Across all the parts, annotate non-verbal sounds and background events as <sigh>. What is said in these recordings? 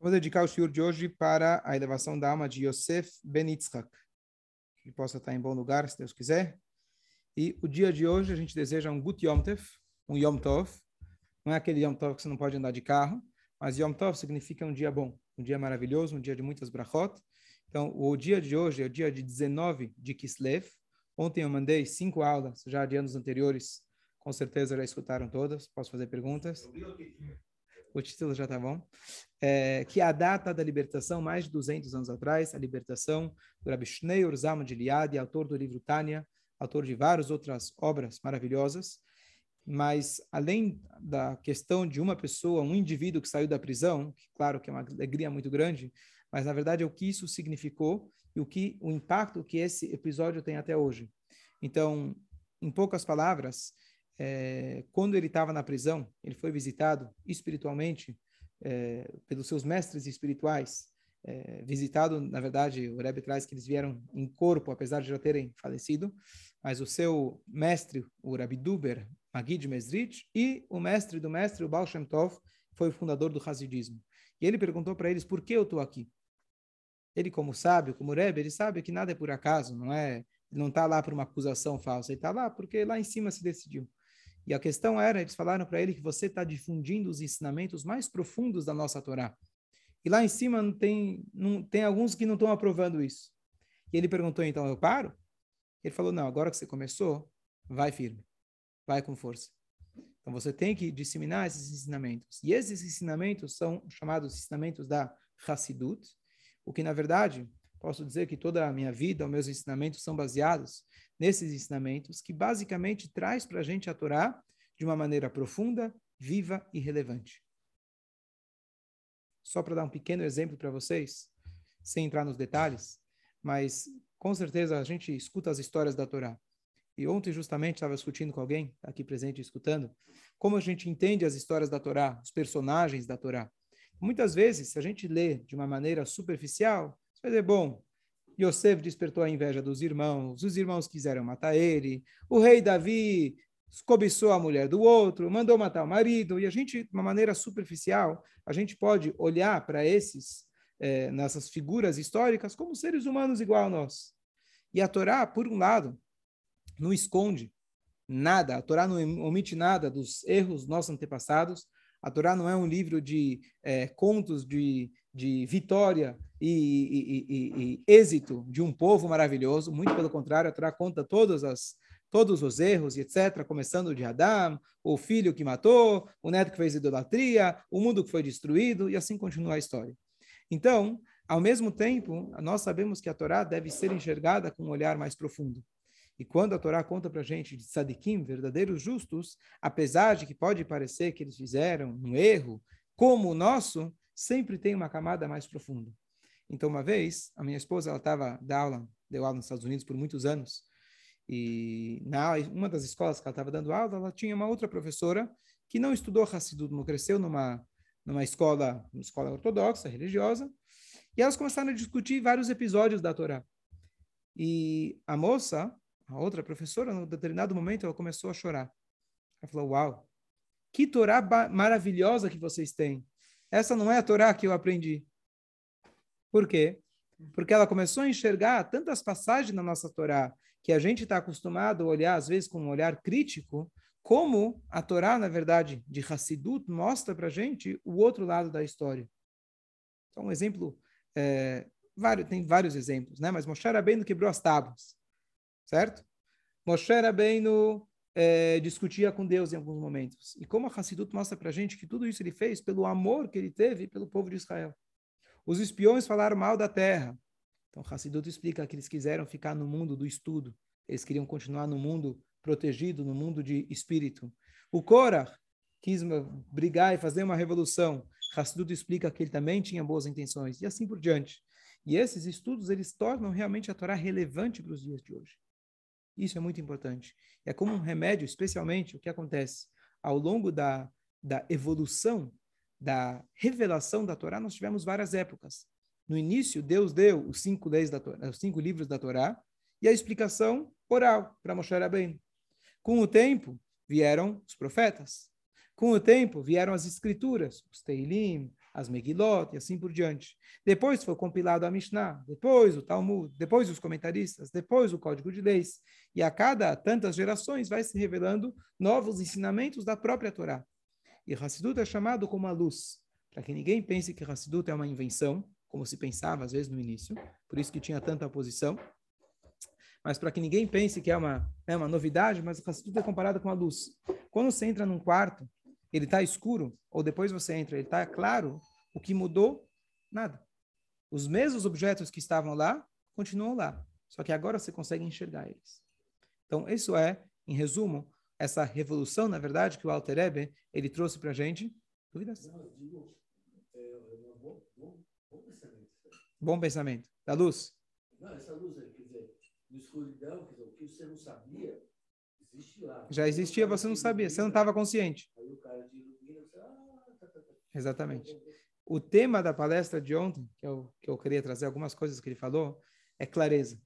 Vou dedicar o shiur de hoje para a elevação da alma de Yosef Ben Yitzhak. Que possa estar em bom lugar, se Deus quiser. E o dia de hoje a gente deseja um Gut Yom Tov, um Yom Tov. Não é aquele Yom Tov que você não pode andar de carro, mas Yom Tov significa um dia bom, um dia maravilhoso, um dia de muitas brachot. Então, o dia de hoje é o dia de 19 de Kislev. Ontem eu mandei cinco aulas, já de anos anteriores. Com certeza já escutaram todas. Posso fazer perguntas? O título já está bom, é, que a data da libertação, mais de 200 anos atrás, a libertação do Rabbi Shneur Zalman de Liad, autor do livro Tânia, autor de várias outras obras maravilhosas, mas além da questão de uma pessoa, um indivíduo que saiu da prisão, que claro que é uma alegria muito grande, mas na verdade é o que isso significou e o que o impacto que esse episódio tem até hoje. Então, em poucas palavras, é, quando ele estava na prisão, ele foi visitado espiritualmente é, pelos seus mestres espirituais. É, visitado, na verdade, o Rebbe traz que eles vieram em corpo, apesar de já terem falecido, mas o seu mestre, o Rabbi Duber, Magid Mesrit, e o mestre do mestre, o Baal Shem Tov, foi o fundador do Hasidismo. E ele perguntou para eles, por que eu estou aqui? Ele, como sábio, como Rebbe, ele sabe que nada é por acaso, não é? Ele não está lá por uma acusação falsa, ele está lá porque lá em cima se decidiu. E a questão era, eles falaram para ele que você está difundindo os ensinamentos mais profundos da nossa Torá. E lá em cima tem, não, tem alguns que não estão aprovando isso. E ele perguntou, então, eu paro? Ele falou, não, agora que você começou, vai firme, vai com força. Então você tem que disseminar esses ensinamentos. E esses ensinamentos são chamados ensinamentos da Hassidut, o que na verdade, posso dizer que toda a minha vida, os meus ensinamentos são baseados nesses ensinamentos, que basicamente traz para a gente a Torá de uma maneira profunda, viva e relevante. Só para dar um pequeno exemplo para vocês, sem entrar nos detalhes, mas com certeza a gente escuta as histórias da Torá. E ontem justamente estava discutindo com alguém aqui presente escutando como a gente entende as histórias da Torá, os personagens da Torá. Muitas vezes, se a gente lê de uma maneira superficial, dizer, bom, Yosef despertou a inveja dos irmãos, os irmãos quiseram matar ele, o rei Davi cobiçou a mulher do outro, mandou matar o marido, e a gente, de uma maneira superficial, a gente pode olhar para esses, eh, nessas figuras históricas como seres humanos igual a nós. E a Torá, por um lado, não esconde nada, a Torá não omite nada dos erros dos nossos antepassados, a Torá não é um livro de eh, contos de de vitória e, e, e, êxito de um povo maravilhoso. Muito pelo contrário, a Torá conta todas as, todos os erros e etc., começando de Adão, o filho que matou, o neto que fez idolatria, o mundo que foi destruído, e assim continua a história. Então, ao mesmo tempo, nós sabemos que a Torá deve ser enxergada com um olhar mais profundo. E quando a Torá conta para a gente de tzadikim, verdadeiros justos, apesar de que pode parecer que eles fizeram um erro como o nosso, sempre tem uma camada mais profunda. Então, uma vez, a minha esposa, ela estava da aula, deu aula nos Estados Unidos por muitos anos, e na uma das escolas que ela estava dando aula, ela tinha uma outra professora que não estudou Hassidut, não cresceu numa numa escola, escola ortodoxa, religiosa, e elas começaram a discutir vários episódios da Torá. E a moça, a outra professora, em determinado momento, ela começou a chorar. Ela falou: Uau, que Torá maravilhosa que vocês têm. Essa não é a Torá que eu aprendi. Por quê? Porque ela começou a enxergar tantas passagens na nossa Torá que a gente está acostumado a olhar, às vezes, com um olhar crítico, como a Torá, na verdade, de Hassidut, mostra para a gente o outro lado da história. Então, um exemplo, é, vários, tem vários exemplos, né? mas Moshe Rabbeinu quebrou as tábuas, certo? Moshe Rabbeinu é, discutia com Deus em alguns momentos. E como a Hassidut mostra para a gente que tudo isso ele fez pelo amor que ele teve pelo povo de Israel. Os espiões falaram mal da terra. Então, Hassidut explica que eles quiseram ficar no mundo do estudo. Eles queriam continuar no mundo protegido, no mundo de espírito. O Korah quis brigar e fazer uma revolução. Hassidut explica que ele também tinha boas intenções. E assim por diante. E esses estudos, eles tornam realmente a Torá relevante para os dias de hoje. Isso é muito importante. É como um remédio, especialmente o que acontece ao longo da, da evolução, da revelação da Torá, nós tivemos várias épocas. No início, Deus deu os cinco leis da Torá, os cinco livros da Torá e a explicação oral para Moshe Rabbeinu. Com o tempo, vieram os profetas. Com o tempo, vieram as escrituras, os Teilim, as Megilot e assim por diante. Depois foi compilado a Mishnah, depois o Talmud, depois os comentaristas, depois o Código de Leis. E a cada tantas gerações vai se revelando novos ensinamentos da própria Torá. E Hassidut é chamado como a luz, para que ninguém pense que Hassidut é uma invenção, como se pensava às vezes no início, por isso que tinha tanta oposição. Mas para que ninguém pense que é uma, é uma novidade, mas Hassidut é comparado com a luz. Quando você entra num quarto ele está escuro, ou depois você entra, ele está claro, o que mudou? Nada. Os mesmos objetos que estavam lá continuam lá, só que agora você consegue enxergar eles. Então, isso é, em resumo, essa revolução, na verdade, que o Alter Ebe, ele trouxe para a gente. Dúvidas? Não, digo, é, é bom, bom, bom, pensamento. Bom pensamento. Da luz? Não, essa luz aí, quer dizer, no escuridão, quer dizer, o que você não sabia, existe lá. Já existia, você não sabia, você não estava consciente. Exatamente. O tema da palestra de ontem, que eu, que eu queria trazer algumas coisas que ele falou, é clareza.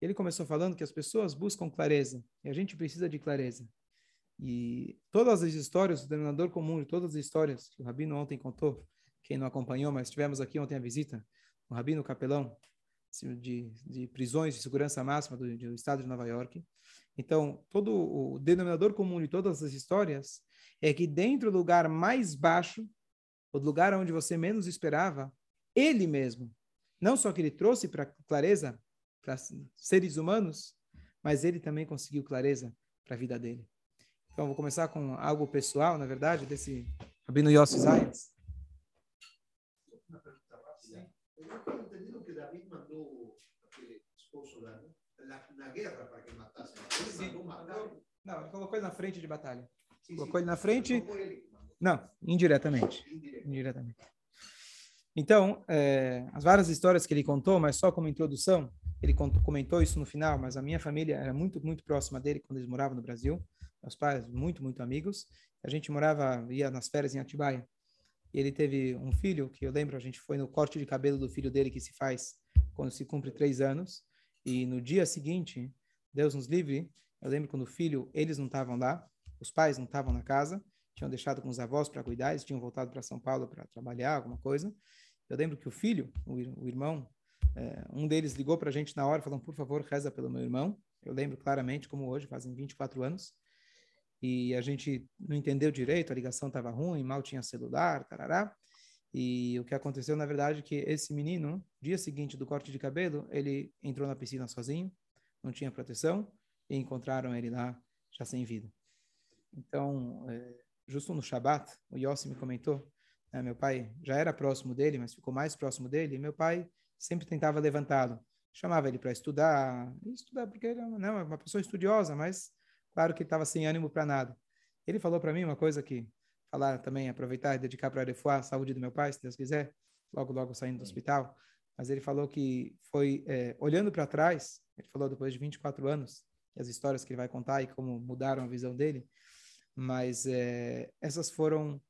Ele começou falando que as pessoas buscam clareza e a gente precisa de clareza. E todas as histórias, o denominador comum de todas as histórias que o Rabino ontem contou, quem não acompanhou, mas tivemos aqui ontem a visita, o Rabino Capelão, de, de prisões de segurança máxima do, do estado de Nova York. Então, todo o denominador comum de todas as histórias é que dentro do lugar mais baixo, o lugar onde você menos esperava, ele mesmo, não só que ele trouxe para clareza para seres humanos, mas ele também conseguiu clareza para a vida dele. Então, vou começar com algo pessoal, na verdade, desse Rabino Yossi Zayas. Entendido que David mandou aquele esposo lá, na, guerra para que. Não, ele colocou ele na frente de batalha. Colocou ele na frente. Não, indiretamente. Indiretamente. Então, é, as várias histórias que ele contou, mas só como introdução, ele contou, comentou isso no final, mas a minha família era muito, muito próxima dele quando eles moravam no Brasil. Meus pais, muito, muito amigos. A gente morava, ia nas férias em Atibaia. E ele teve um filho, que eu lembro, a gente foi no corte de cabelo do filho dele, que se faz quando se cumpre três anos. E no dia seguinte, Deus nos livre, eu lembro quando o filho, eles não estavam lá, os pais não estavam na casa, tinham deixado com os avós para cuidar, eles tinham voltado para São Paulo para trabalhar, alguma coisa. Eu lembro que o filho, o, irmão, é, um deles ligou para a gente na hora, falando, por favor, reza pelo meu irmão. Eu lembro claramente, como hoje, fazem 24 anos. E a gente não entendeu direito, a ligação estava ruim, mal tinha celular, tarará. E o que aconteceu, na verdade, é que esse menino, dia seguinte do corte de cabelo, ele entrou na piscina sozinho, não tinha proteção, e encontraram ele lá já sem vida. Então, é, justo no Shabat, o Yossi me comentou, né, meu pai já era próximo dele, mas ficou mais próximo dele, e meu pai sempre tentava levantá-lo. Chamava ele para estudar, estudar porque ele não, é uma pessoa estudiosa, mas claro que estava sem ânimo para nada. Ele falou para mim uma coisa que falar também, aproveitar e dedicar para a saúde do meu pai, se Deus quiser, logo, logo saindo do hospital. Mas ele falou que foi, é, olhando para trás, ele falou depois de 24 anos, as histórias que ele vai contar e como mudaram a visão dele, mas é, essas foram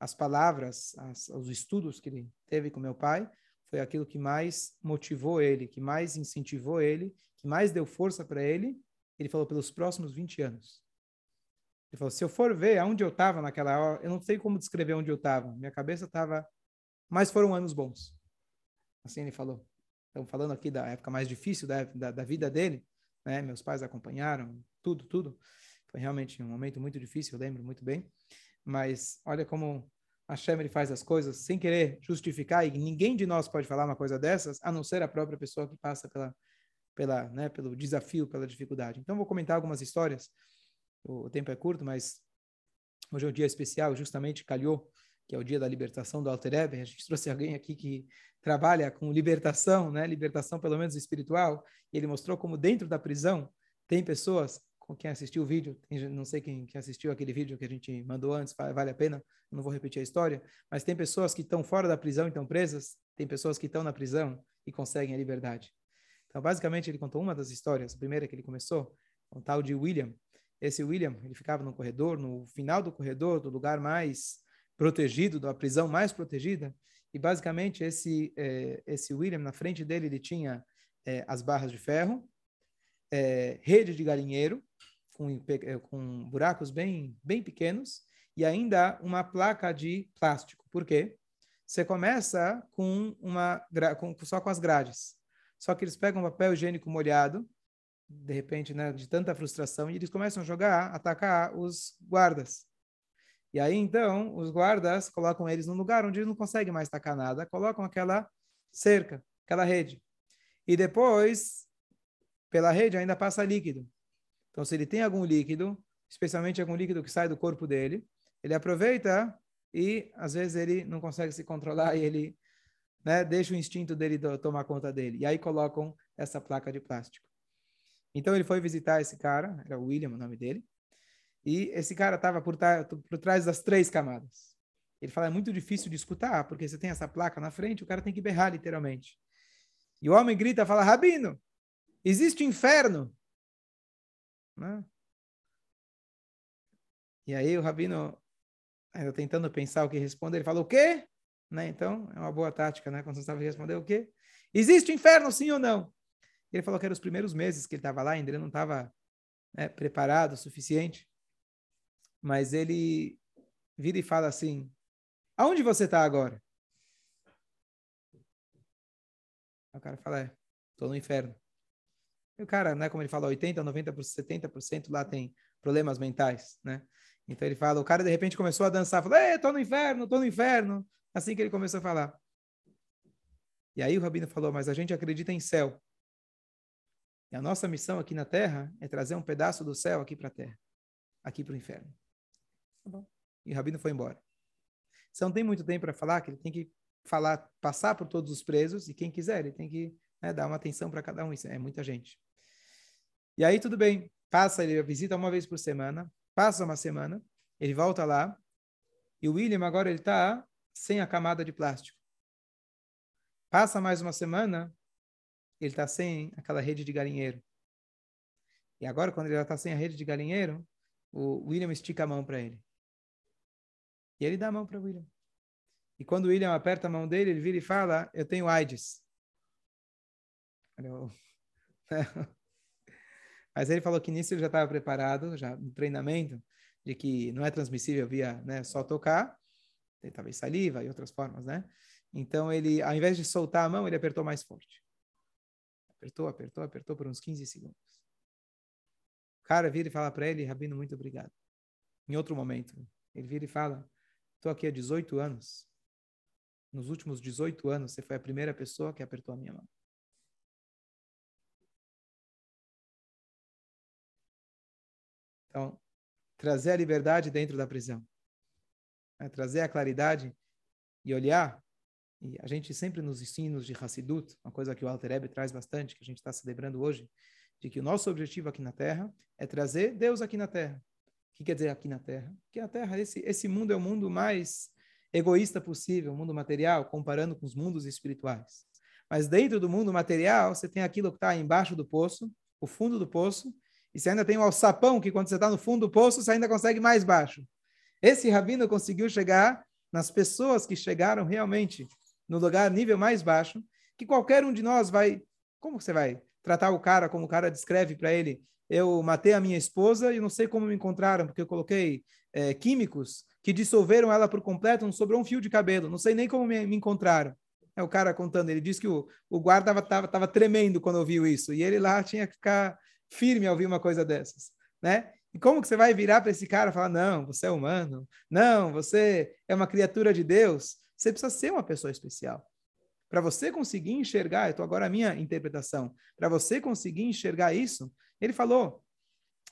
as palavras, as, os estudos que ele teve com meu pai, foi aquilo que mais motivou ele, que mais incentivou ele, que mais deu força para ele. Ele falou pelos próximos 20 anos. Ele falou: se eu for ver aonde eu estava naquela hora, eu não sei como descrever onde eu estava. Minha cabeça estava. Mas foram anos bons. Assim ele falou. Estamos falando aqui da época mais difícil da, da, da vida dele. Né? Meus pais acompanharam, tudo, tudo. Foi realmente um momento muito difícil, eu lembro muito bem. Mas olha como a Hashem faz as coisas sem querer justificar, e ninguém de nós pode falar uma coisa dessas, a não ser a própria pessoa que passa pela, pela, né, pelo desafio, pela dificuldade. Então, vou comentar algumas histórias. O, o tempo é curto, mas hoje é um dia especial, justamente calhou, que é o dia da libertação do Alter Eber. A gente trouxe alguém aqui que trabalha com libertação, né, libertação pelo menos espiritual, e ele mostrou como dentro da prisão tem pessoas com quem assistiu o vídeo, não sei quem, quem assistiu aquele vídeo que a gente mandou antes, vale a pena, não vou repetir a história, mas tem pessoas que estão fora da prisão e estão presas, tem pessoas que estão na prisão e conseguem a liberdade. Então, basicamente, ele contou uma das histórias, a primeira que ele começou, um tal de William. Esse William, ele ficava no corredor, no final do corredor, do lugar mais protegido, da prisão mais protegida, e basicamente esse, eh, esse William, na frente dele, ele tinha eh, as barras de ferro, é, rede de galinheiro, com, é, com buracos bem, bem pequenos, e ainda uma placa de plástico. Por quê? você começa com uma com, só com as grades. Só que eles pegam papel higiênico molhado, de repente, né, de tanta frustração, e eles começam a jogar, atacar os guardas. E aí, então, os guardas colocam eles num lugar onde eles não conseguem mais atacar nada, colocam aquela cerca, aquela rede. E depois, pela rede, ainda passa líquido. Então, se ele tem algum líquido, especialmente algum líquido que sai do corpo dele, ele aproveita e, às vezes, ele não consegue se controlar e ele né, deixa o instinto dele tomar conta dele. E aí colocam essa placa de plástico. Então, ele foi visitar esse cara, era William o nome dele, e esse cara estava por, por trás das três camadas. Ele fala, é muito difícil de escutar, porque você tem essa placa na frente, o cara tem que berrar literalmente. E o homem grita, fala, Rabino, existe inferno. Né? E aí o Rabino, ainda tentando pensar o que responder, ele fala, o quê? Né? Então, é uma boa tática, né? Quando você sabe responder o quê? Existe inferno, sim ou não? Ele falou que eram os primeiros meses que ele estava lá, ainda ele não estava né, preparado o suficiente. Mas ele vira e fala assim, aonde você está agora? O cara fala, é, estou no inferno. E o cara, né, como ele fala, 80%, 90%, 70% lá tem problemas mentais, né? Então ele fala, o cara de repente começou a dançar, falou, estou no inferno, estou no inferno. Assim que ele começou a falar. E aí o Rabino falou, mas a gente acredita em céu. E a nossa missão aqui na Terra é trazer um pedaço do céu aqui para a Terra, aqui para o inferno. Tá bom. E o Rabino foi embora. Você não tem muito tempo para falar, que ele tem que falar, passar por todos os presos, e quem quiser, ele tem que né, dar uma atenção para cada um. Isso é muita gente. E aí tudo bem, passa, ele visita uma vez por semana, passa uma semana, ele volta lá, e o William agora ele está sem a camada de plástico. Passa mais uma semana, ele está sem aquela rede de galinheiro. E agora, quando ele já está sem a rede de galinheiro, o William estica a mão para ele. E ele dá a mão para o William. E quando o William aperta a mão dele, ele vira e fala: Eu tenho AIDS. <laughs> Mas ele falou que nisso ele já estava preparado, já no treinamento, de que não é transmissível via né, só tocar, talvez saliva e outras formas, né? Então ele, ao invés de soltar a mão, ele apertou mais forte. Apertou, apertou, apertou por uns 15 segundos. O cara vira e fala para ele, Rabino, muito obrigado. Em outro momento, ele vira e fala, estou aqui há 18 anos. Nos últimos 18 anos, você foi a primeira pessoa que apertou a minha mão. Então, trazer a liberdade dentro da prisão. É trazer a claridade e olhar e a gente sempre nos ensinos de Hassidut, uma coisa que o Alter Ebe traz bastante, que a gente está celebrando hoje, de que o nosso objetivo aqui na Terra é trazer Deus aqui na Terra. O que quer dizer aqui na Terra? Que a Terra, esse, esse mundo é o mundo mais egoísta possível, o mundo material, comparando com os mundos espirituais. Mas dentro do mundo material, você tem aquilo que está embaixo do poço, o fundo do poço, e você ainda tem o alçapão, que quando você está no fundo do poço, você ainda consegue mais baixo. Esse rabino conseguiu chegar nas pessoas que chegaram realmente no lugar, nível mais baixo, que qualquer um de nós vai. Como você vai tratar o cara como o cara descreve para ele? Eu matei a minha esposa e não sei como me encontraram, porque eu coloquei é, químicos que dissolveram ela por completo, não sobrou um fio de cabelo, não sei nem como me, me encontraram. É o cara contando, ele disse que o, o guarda estava tava, tremendo quando ouviu isso, e ele lá tinha que ficar firme ao ouvir uma coisa dessas, né? E como que você vai virar para esse cara e falar, não, você é humano, não, você é uma criatura de Deus, você precisa ser uma pessoa especial. Para você conseguir enxergar, estou agora a minha interpretação, para você conseguir enxergar isso, ele falou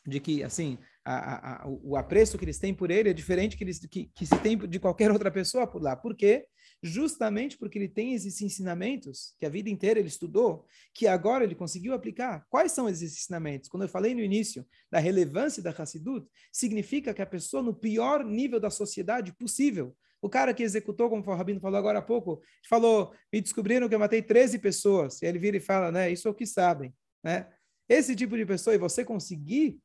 de que, assim, a, a, o apreço que eles têm por ele é diferente que, eles, que, que se tem de qualquer outra pessoa por lá. Por quê? Justamente porque ele tem esses ensinamentos que a vida inteira ele estudou, que agora ele conseguiu aplicar. Quais são esses ensinamentos? Quando eu falei no início da relevância da Hassidut, significa que a pessoa no pior nível da sociedade possível, o cara que executou, como o Rabino falou agora há pouco, falou, me descobriram que eu matei 13 pessoas. E ele vira e fala, né, isso é o que sabem, né? Esse tipo de pessoa, e você conseguir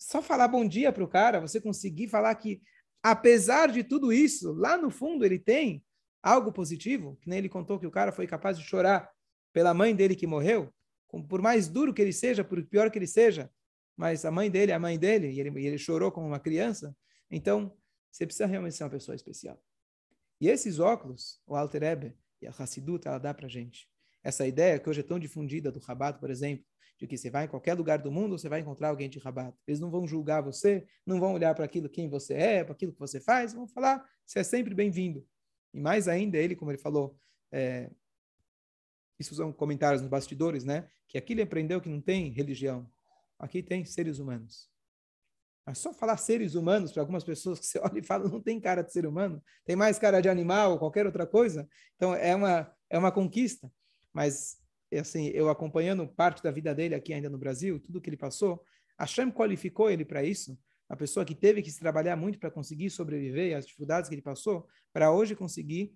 só falar bom dia para o cara, você conseguir falar que, apesar de tudo isso, lá no fundo ele tem algo positivo, que nem ele contou que o cara foi capaz de chorar pela mãe dele que morreu, por mais duro que ele seja, por pior que ele seja, mas a mãe dele é a mãe dele, e ele, e ele chorou como uma criança. Então, você precisa realmente ser uma pessoa especial. E esses óculos, o Alter Ebe e a Hassidut, ela dá para gente. Essa ideia que hoje é tão difundida do Rabat, por exemplo, de que você vai em qualquer lugar do mundo, você vai encontrar alguém de Rabat. Eles não vão julgar você, não vão olhar para aquilo quem você é, para aquilo que você faz, vão falar, você é sempre bem-vindo. E mais ainda, ele, como ele falou, é, isso são comentários nos bastidores, né? Que aqui ele aprendeu que não tem religião. Aqui tem seres humanos. Mas só falar seres humanos para algumas pessoas que você <laughs> olha e fala não tem cara de ser humano, tem mais cara de animal ou qualquer outra coisa. Então é uma é uma conquista. Mas assim, eu acompanhando parte da vida dele aqui ainda no Brasil, tudo que ele passou, a Shem qualificou ele para isso. A pessoa que teve que se trabalhar muito para conseguir sobreviver às dificuldades que ele passou, para hoje conseguir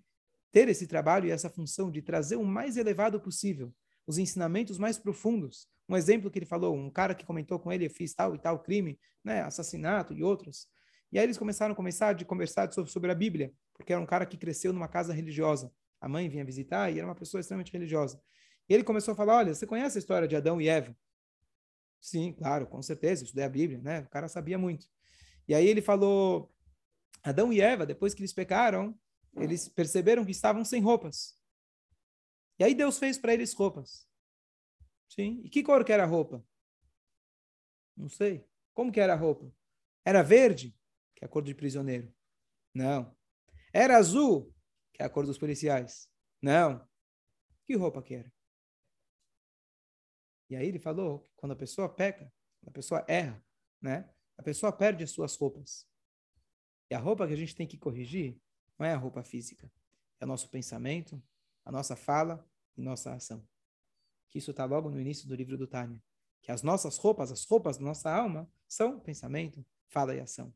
ter esse trabalho e essa função de trazer o mais elevado possível, os ensinamentos mais profundos. Um exemplo que ele falou, um cara que comentou com ele, eu fiz tal e tal crime, né, assassinato e outros. E aí eles começaram a começar de conversar sobre, sobre a Bíblia, porque era um cara que cresceu numa casa religiosa. A mãe vinha visitar e era uma pessoa extremamente religiosa. E ele começou a falar: Olha, você conhece a história de Adão e Eva? Sim, claro, com certeza, eu estudei a Bíblia, né? O cara sabia muito. E aí ele falou: Adão e Eva, depois que eles pecaram, eles perceberam que estavam sem roupas. E aí Deus fez para eles roupas. Sim. E que cor que era a roupa? Não sei. Como que era a roupa? Era verde, que é a cor de prisioneiro. Não. Era azul, que é a cor dos policiais. Não. Que roupa que era? E aí ele falou que quando a pessoa peca, a pessoa erra, né? A pessoa perde as suas roupas. E a roupa que a gente tem que corrigir não é a roupa física. É o nosso pensamento, a nossa fala e nossa ação. Que isso está logo no início do livro do Tânia. Que as nossas roupas, as roupas da nossa alma, são pensamento, fala e ação.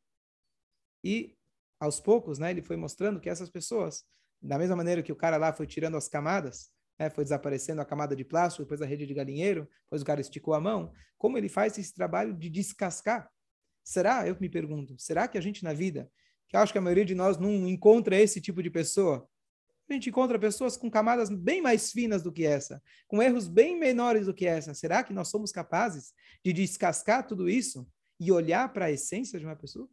E, aos poucos, né, ele foi mostrando que essas pessoas, da mesma maneira que o cara lá foi tirando as camadas, né, foi desaparecendo a camada de plástico, depois a rede de galinheiro, depois o cara esticou a mão. Como ele faz esse trabalho de descascar? Será, eu me pergunto, será que a gente na vida, que eu acho que a maioria de nós não encontra esse tipo de pessoa, a gente encontra pessoas com camadas bem mais finas do que essa, com erros bem menores do que essa. Será que nós somos capazes de descascar tudo isso e olhar para a essência de uma pessoa?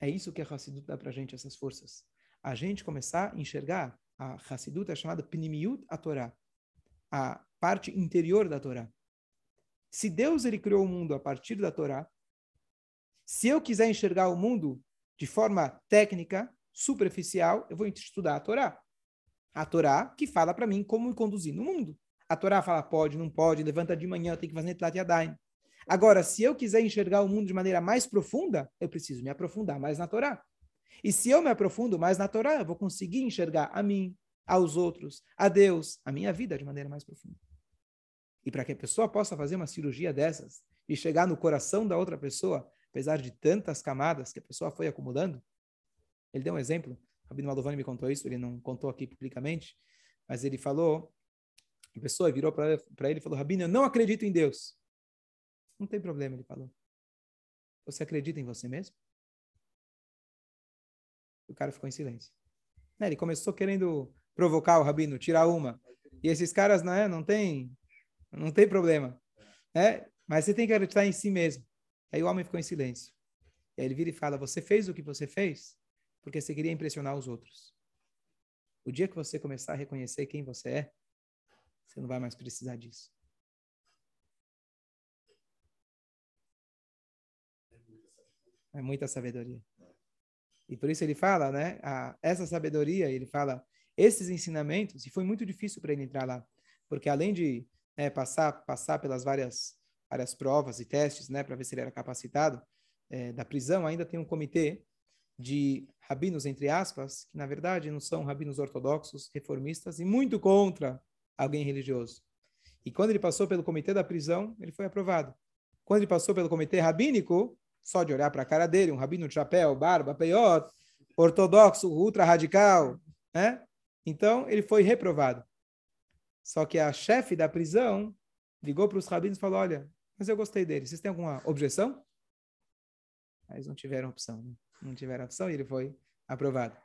É isso que a Hassidut dá para a gente, essas forças a gente começar a enxergar a Hassidut é chamada Pnimiut a Torá, a parte interior da Torá. Se Deus ele criou o mundo a partir da Torá, se eu quiser enxergar o mundo de forma técnica, superficial, eu vou estudar a Torá. A Torá que fala para mim como me conduzir no mundo. A Torá fala pode, não pode, levanta de manhã, tem que fazer Netlat Yadayim. Agora, se eu quiser enxergar o mundo de maneira mais profunda, eu preciso me aprofundar mais na Torá. E se eu me aprofundo mais na Torá, eu vou conseguir enxergar a mim, aos outros, a Deus, a minha vida de maneira mais profunda. E para que a pessoa possa fazer uma cirurgia dessas e chegar no coração da outra pessoa, apesar de tantas camadas que a pessoa foi acumulando, ele deu um exemplo. Rabino Malovani me contou isso, ele não contou aqui publicamente, mas ele falou, a pessoa virou para ele e falou, Rabino, eu não acredito em Deus. Não tem problema, ele falou. Você acredita em você mesmo? O cara ficou em silêncio. Né, ele começou querendo provocar o rabino, tirar uma. E esses caras né, não tem, não tem problema. Né? Mas você tem que acreditar em si mesmo. Aí o homem ficou em silêncio. E aí ele vira e fala: Você fez o que você fez porque você queria impressionar os outros. O dia que você começar a reconhecer quem você é, você não vai mais precisar disso. É muita sabedoria. E por isso ele fala, né? A, essa sabedoria, ele fala, esses ensinamentos, e foi muito difícil para ele entrar lá, porque além de né, passar passar pelas várias várias provas e testes, né, para ver se ele era capacitado é, da prisão, ainda tem um comitê de rabinos entre aspas, que na verdade não são rabinos ortodoxos, reformistas e muito contra alguém religioso. E quando ele passou pelo comitê da prisão, ele foi aprovado. Quando ele passou pelo comitê rabínico, só de olhar para a cara dele, um rabino de chapéu, barba, peiot, ortodoxo, ultra radical, né? Então, ele foi reprovado. Só que a chefe da prisão ligou para os rabinos e falou: Olha, mas eu gostei dele, vocês têm alguma objeção? Mas não tiveram opção, né? não tiveram opção e ele foi aprovado.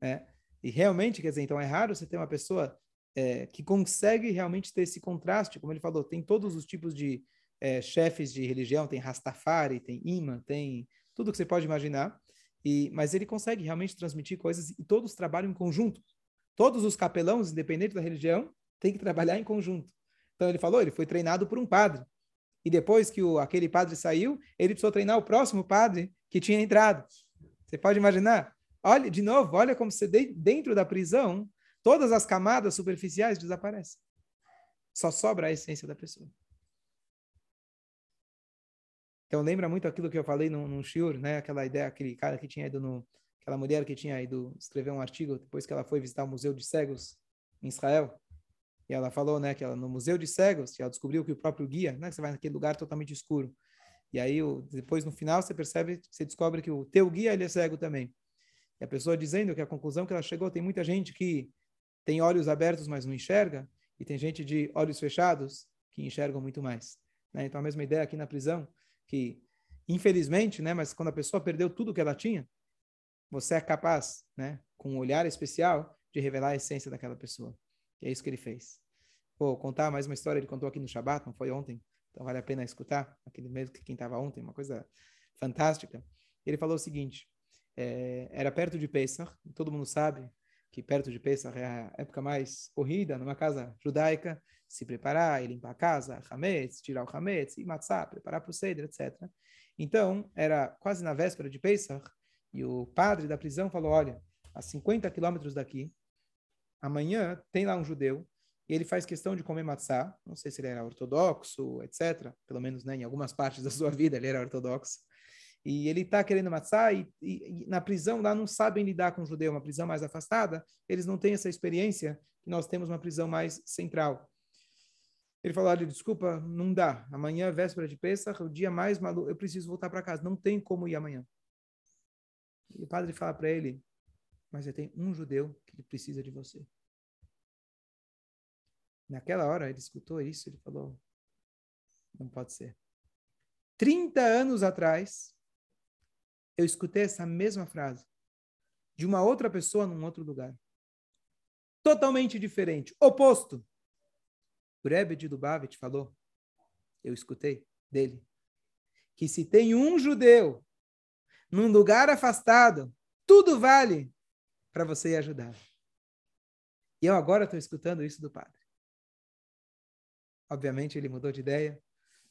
Né? E realmente, quer dizer, então é raro você ter uma pessoa é, que consegue realmente ter esse contraste, como ele falou, tem todos os tipos de é, chefes de religião, tem Rastafari, tem Imã, tem tudo que você pode imaginar. E, mas ele consegue realmente transmitir coisas e todos trabalham em conjunto. Todos os capelãos, independente da religião, têm que trabalhar em conjunto. Então ele falou, ele foi treinado por um padre. E depois que o, aquele padre saiu, ele precisou treinar o próximo padre que tinha entrado. Você pode imaginar? Olha, de novo, olha como você dentro da prisão, todas as camadas superficiais desaparecem. Só sobra a essência da pessoa. Então lembra muito aquilo que eu falei num shiur, né? Aquela ideia, aquele cara que tinha ido no, aquela mulher que tinha ido escrever um artigo depois que ela foi visitar o Museu de Cegos em Israel. E ela falou, né, que ela no Museu de Cegos, ela descobriu que o próprio guia, né, você vai naquele lugar totalmente escuro. E aí o, depois no final você percebe, você descobre que o teu guia ele é cego também. E a pessoa dizendo que a conclusão que ela chegou, tem muita gente que tem olhos abertos, mas não enxerga, e tem gente de olhos fechados que enxergam muito mais. Né? Então a mesma ideia aqui na prisão, que infelizmente, né, mas quando a pessoa perdeu tudo que ela tinha, você é capaz, né, com um olhar especial, de revelar a essência daquela pessoa. E é isso que ele fez. Vou contar mais uma história, ele contou aqui no Shabat, não foi ontem, então vale a pena escutar, aquele mesmo que quem estava ontem, uma coisa fantástica. Ele falou o seguinte, é, era perto de Pesach, todo mundo sabe que perto de Pesach é a época mais corrida, numa casa judaica, se preparar e limpar a casa, hametz, tirar o hametz, e matzah, preparar para o seder, etc. Então, era quase na véspera de Pesach, e o padre da prisão falou, olha, a 50 quilômetros daqui, amanhã tem lá um judeu, e ele faz questão de comer matzah, não sei se ele era ortodoxo, etc., pelo menos né, em algumas partes da sua <laughs> vida ele era ortodoxo, e ele está querendo matzah, e, e, e, na prisão lá não sabem lidar com o judeu, uma prisão mais afastada, eles não têm essa experiência nós temos uma prisão mais central. Ele falou, olha, desculpa, não dá. Amanhã, véspera de Pesach, o dia mais maluco, eu preciso voltar para casa. Não tem como ir amanhã. E o padre fala para ele, mas você tem um judeu que precisa de você. Naquela hora, ele escutou isso, ele falou, não pode ser. 30 anos atrás, eu escutei essa mesma frase de uma outra pessoa num outro lugar. Totalmente diferente, oposto. O Rebbe de Lubavitch falou, eu escutei dele, que se tem um judeu num lugar afastado, tudo vale para você ajudar. E eu agora estou escutando isso do padre. Obviamente ele mudou de ideia.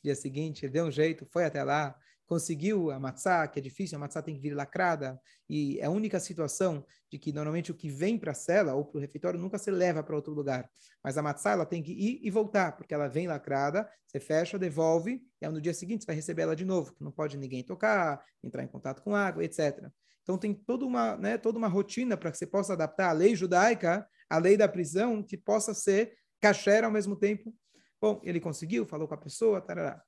Dia seguinte, ele deu um jeito, foi até lá, conseguiu a matzá, que é difícil, a matzá tem que vir lacrada, e é a única situação de que normalmente o que vem para a cela ou para o refeitório nunca se leva para outro lugar. Mas a matzá ela tem que ir e voltar, porque ela vem lacrada, você fecha, devolve, e no dia seguinte você vai receber ela de novo, que não pode ninguém tocar, entrar em contato com água, etc. Então tem toda uma, né, toda uma rotina para que você possa adaptar a lei judaica, a lei da prisão, que possa ser kasher ao mesmo tempo. Bom, ele conseguiu, falou com a pessoa, tarará.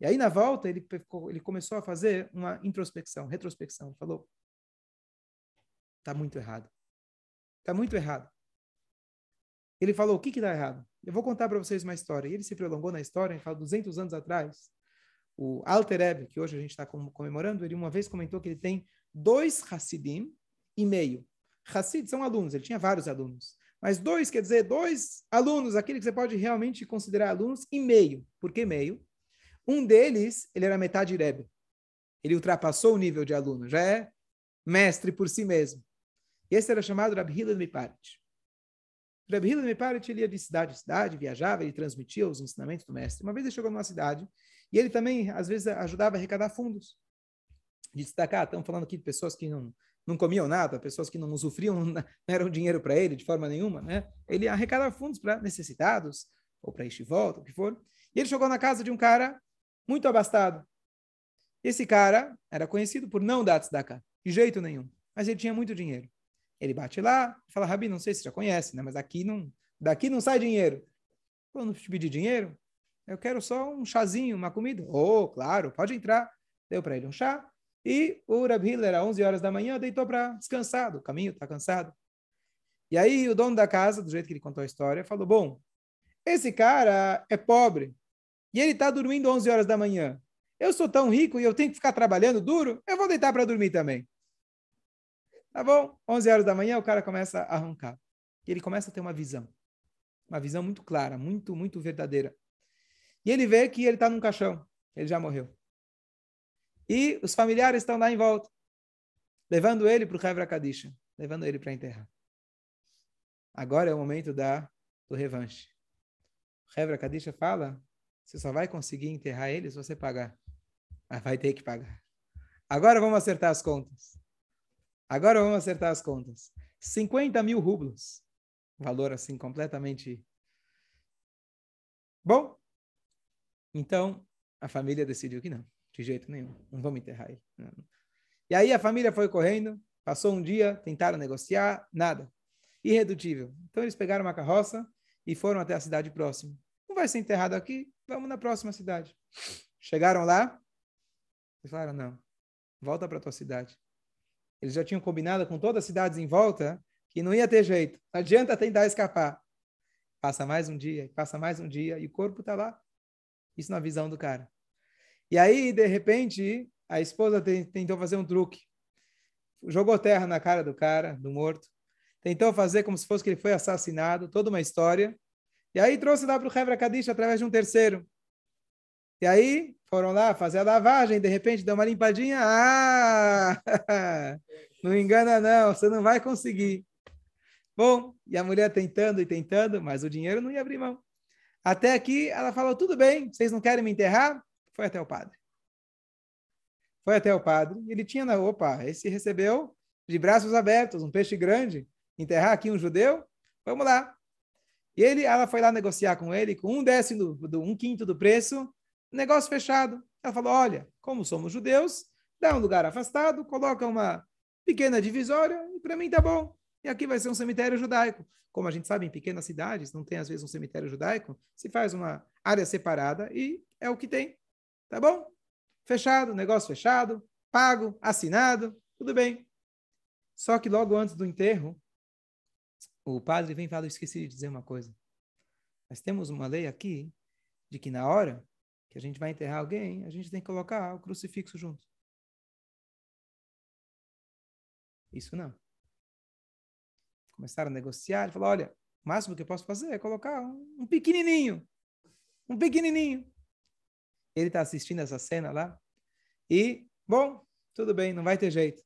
E aí, na volta, ele, ele começou a fazer uma introspecção, retrospecção. Falou: está muito errado. Está muito errado. Ele falou: o que que dá errado? Eu vou contar para vocês uma história. E ele se prolongou na história, ele fala 200 anos atrás. O Alter Ebe, que hoje a gente está comemorando, ele uma vez comentou que ele tem dois Hassidim e meio. Hassid são alunos, ele tinha vários alunos. Mas dois quer dizer dois alunos, aquele que você pode realmente considerar alunos, e meio. Por que meio? Um deles, ele era metade Rebbe. Ele ultrapassou o nível de aluno, já é mestre por si mesmo. E esse era chamado Rabbi Hillel Miparit. Rabbi Hillel Miparit, ele ia de cidade em cidade, viajava, ele transmitia os ensinamentos do mestre. Uma vez ele chegou numa cidade e ele também, às vezes, ajudava a arrecadar fundos. De destacar, estamos falando aqui de pessoas que não, não comiam nada, pessoas que não usufriam, não eram dinheiro para ele de forma nenhuma, né? Ele arrecadava fundos para necessitados, ou para este volta, o que for. E ele chegou na casa de um cara muito abastado. Esse cara era conhecido por não dar tzedakah, de jeito nenhum, mas ele tinha muito dinheiro. Ele bate lá fala, Rabi, não sei se você já conhece, né? mas aqui não, daqui não sai dinheiro. Quando te pedir dinheiro, eu quero só um chazinho, uma comida. Oh, claro, pode entrar. Deu para ele um chá. E o Rabi Hiller, às 11 horas da manhã, deitou para descansar. O caminho está cansado. E aí o dono da casa, do jeito que ele contou a história, falou, bom, esse cara é pobre. E ele está dormindo 11 horas da manhã. Eu sou tão rico e eu tenho que ficar trabalhando duro, eu vou deitar para dormir também. Tá bom? 11 horas da manhã o cara começa a arrancar. E ele começa a ter uma visão. Uma visão muito clara, muito, muito verdadeira. E ele vê que ele está num caixão. Ele já morreu. E os familiares estão lá em volta, levando ele para o Hebra Kadisha, levando ele para enterrar. Agora é o momento da, do revanche. O Hebra Kadisha fala, você só vai conseguir enterrar ele se você pagar. Mas vai ter que pagar. Agora vamos acertar as contas. Agora vamos acertar as contas. 50 mil rublos. Valor assim completamente. Bom, então a família decidiu que não, de jeito nenhum, não vamos enterrar ele. Não. E aí a família foi correndo, passou um dia, tentaram negociar, nada. Irredutível. Então eles pegaram uma carroça e foram até a cidade próxima. Não vai ser enterrado aqui, vamos na próxima cidade. Chegaram lá e falaram: não, volta para tua cidade. Eles já tinham combinado com todas as cidades em volta que não ia ter jeito. Não adianta tentar escapar. Passa mais um dia, passa mais um dia, e o corpo está lá. Isso na visão do cara. E aí, de repente, a esposa tentou fazer um truque. Jogou terra na cara do cara, do morto. Tentou fazer como se fosse que ele foi assassinado, toda uma história. E aí trouxe lá para o Hebra Kadish através de um terceiro. E aí foram lá fazer a lavagem, de repente deu uma limpadinha. Ah! <laughs> Não engana não, você não vai conseguir. Bom, e a mulher tentando e tentando, mas o dinheiro não ia abrir mão. Até aqui ela falou: tudo bem, vocês não querem me enterrar? Foi até o padre. Foi até o padre. Ele tinha na. Opa, esse recebeu de braços abertos, um peixe grande. Enterrar aqui um judeu? Vamos lá. E ele, ela foi lá negociar com ele, com um décimo, do, um quinto do preço, negócio fechado. Ela falou: olha, como somos judeus, dá um lugar afastado, coloca uma pequena divisória, e para mim tá bom. E aqui vai ser um cemitério judaico. Como a gente sabe, em pequenas cidades, não tem às vezes um cemitério judaico, se faz uma área separada e é o que tem. Tá bom? Fechado, negócio fechado, pago, assinado, tudo bem. Só que logo antes do enterro, o padre vem e fala: esqueci de dizer uma coisa. Nós temos uma lei aqui de que na hora que a gente vai enterrar alguém, a gente tem que colocar o crucifixo junto. Isso não. Começaram a negociar, ele falou, olha, o máximo que eu posso fazer é colocar um pequenininho. Um pequenininho. Ele está assistindo essa cena lá. E, bom, tudo bem, não vai ter jeito.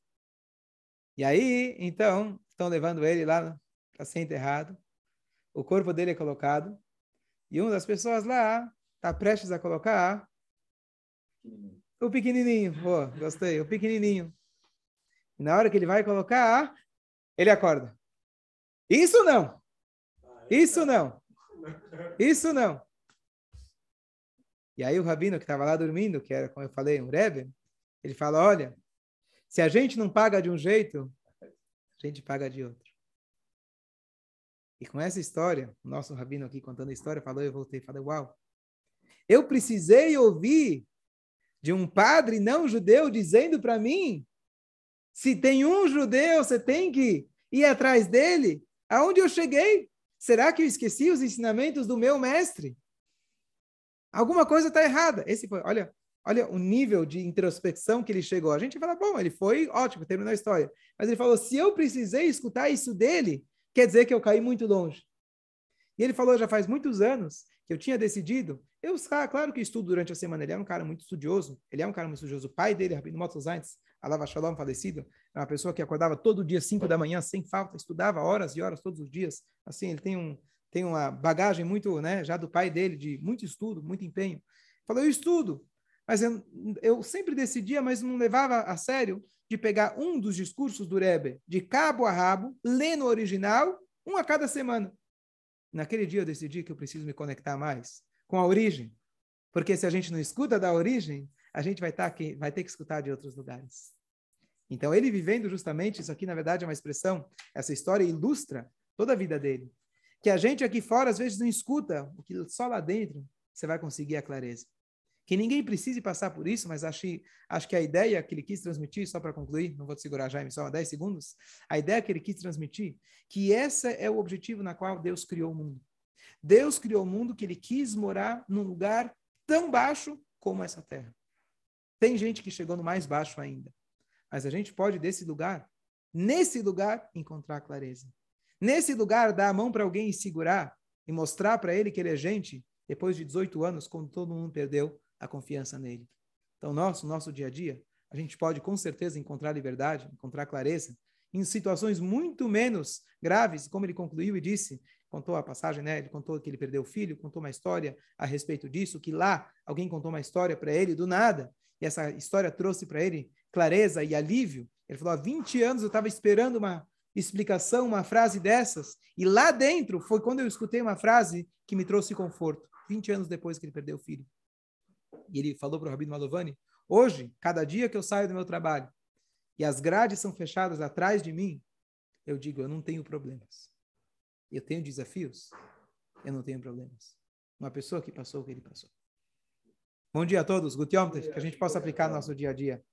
E aí, então, estão levando ele lá para ser enterrado. O corpo dele é colocado. E uma das pessoas lá está prestes a colocar o pequenininho. Oh, gostei, o pequenininho. E na hora que ele vai colocar, ele acorda. Isso não. Isso não. Isso não. E aí o rabino que estava lá dormindo, que era, como eu falei, um Rebbe, ele fala, olha, se a gente não paga de um jeito, a gente paga de outro. E com essa história, o nosso rabino aqui contando a história, falou, eu voltei falei, uau, eu precisei ouvir de um padre não judeu dizendo para mim se tem um judeu, você tem que ir atrás dele. Aonde eu cheguei? Será que eu esqueci os ensinamentos do meu mestre? Alguma coisa está errada. Esse foi, olha, olha o nível de introspecção que ele chegou. A gente fala, bom, ele foi ótimo, terminou a história. Mas ele falou, se eu precisei escutar isso dele, quer dizer que eu caí muito longe. E ele falou, já faz muitos anos que eu tinha decidido, eu, claro que estudo durante a semana, ele é um cara muito estudioso, ele é um cara muito estudioso. O pai dele, Rabino Motos Zaintz, Alava Shalom, falecido, era uma pessoa que acordava todo dia, 5 da manhã, sem falta, estudava horas e horas todos os dias. Assim, ele tem, um, tem uma bagagem muito, né, já do pai dele, de muito estudo, muito empenho. Falou, eu estudo, mas eu, eu sempre decidia, mas não levava a sério, de pegar um dos discursos do Rebbe, de cabo a rabo, ler no original, um a cada semana. Naquele dia eu decidi que eu preciso me conectar mais com a origem. Porque se a gente não escuta da origem, a gente vai, tá aqui, vai ter que escutar de outros lugares. Então, ele vivendo justamente, isso aqui na verdade é uma expressão, essa história ilustra toda a vida dele. Que a gente aqui fora às vezes não escuta, o que só lá dentro você vai conseguir a clareza. Que ninguém precise passar por isso, mas acho, acho que a ideia que ele quis transmitir, só para concluir, não vou te segurar já, só 10 segundos, a ideia que ele quis transmitir, que esse é o objetivo na qual Deus criou o mundo. Deus criou o mundo que ele quis morar num lugar tão baixo como essa terra. Tem gente que chegou no mais baixo ainda. Mas a gente pode, desse lugar, nesse lugar, encontrar clareza. Nesse lugar, dar a mão para alguém e segurar e mostrar para ele que ele é gente, depois de 18 anos, quando todo mundo perdeu a confiança nele. Então, nosso, nosso dia a dia, a gente pode com certeza encontrar liberdade, encontrar clareza em situações muito menos graves, como ele concluiu e disse, contou a passagem, né? Ele contou que ele perdeu o filho, contou uma história a respeito disso, que lá alguém contou uma história para ele do nada, e essa história trouxe para ele clareza e alívio. Ele falou: há 20 anos eu estava esperando uma explicação, uma frase dessas, e lá dentro foi quando eu escutei uma frase que me trouxe conforto, 20 anos depois que ele perdeu o filho. E ele falou para o Rabino Malovani: hoje, cada dia que eu saio do meu trabalho e as grades são fechadas atrás de mim, eu digo: eu não tenho problemas. Eu tenho desafios, eu não tenho problemas. Uma pessoa que passou o que ele passou. Bom dia a todos, Gutiomtes, que a gente possa aplicar no nosso dia a dia.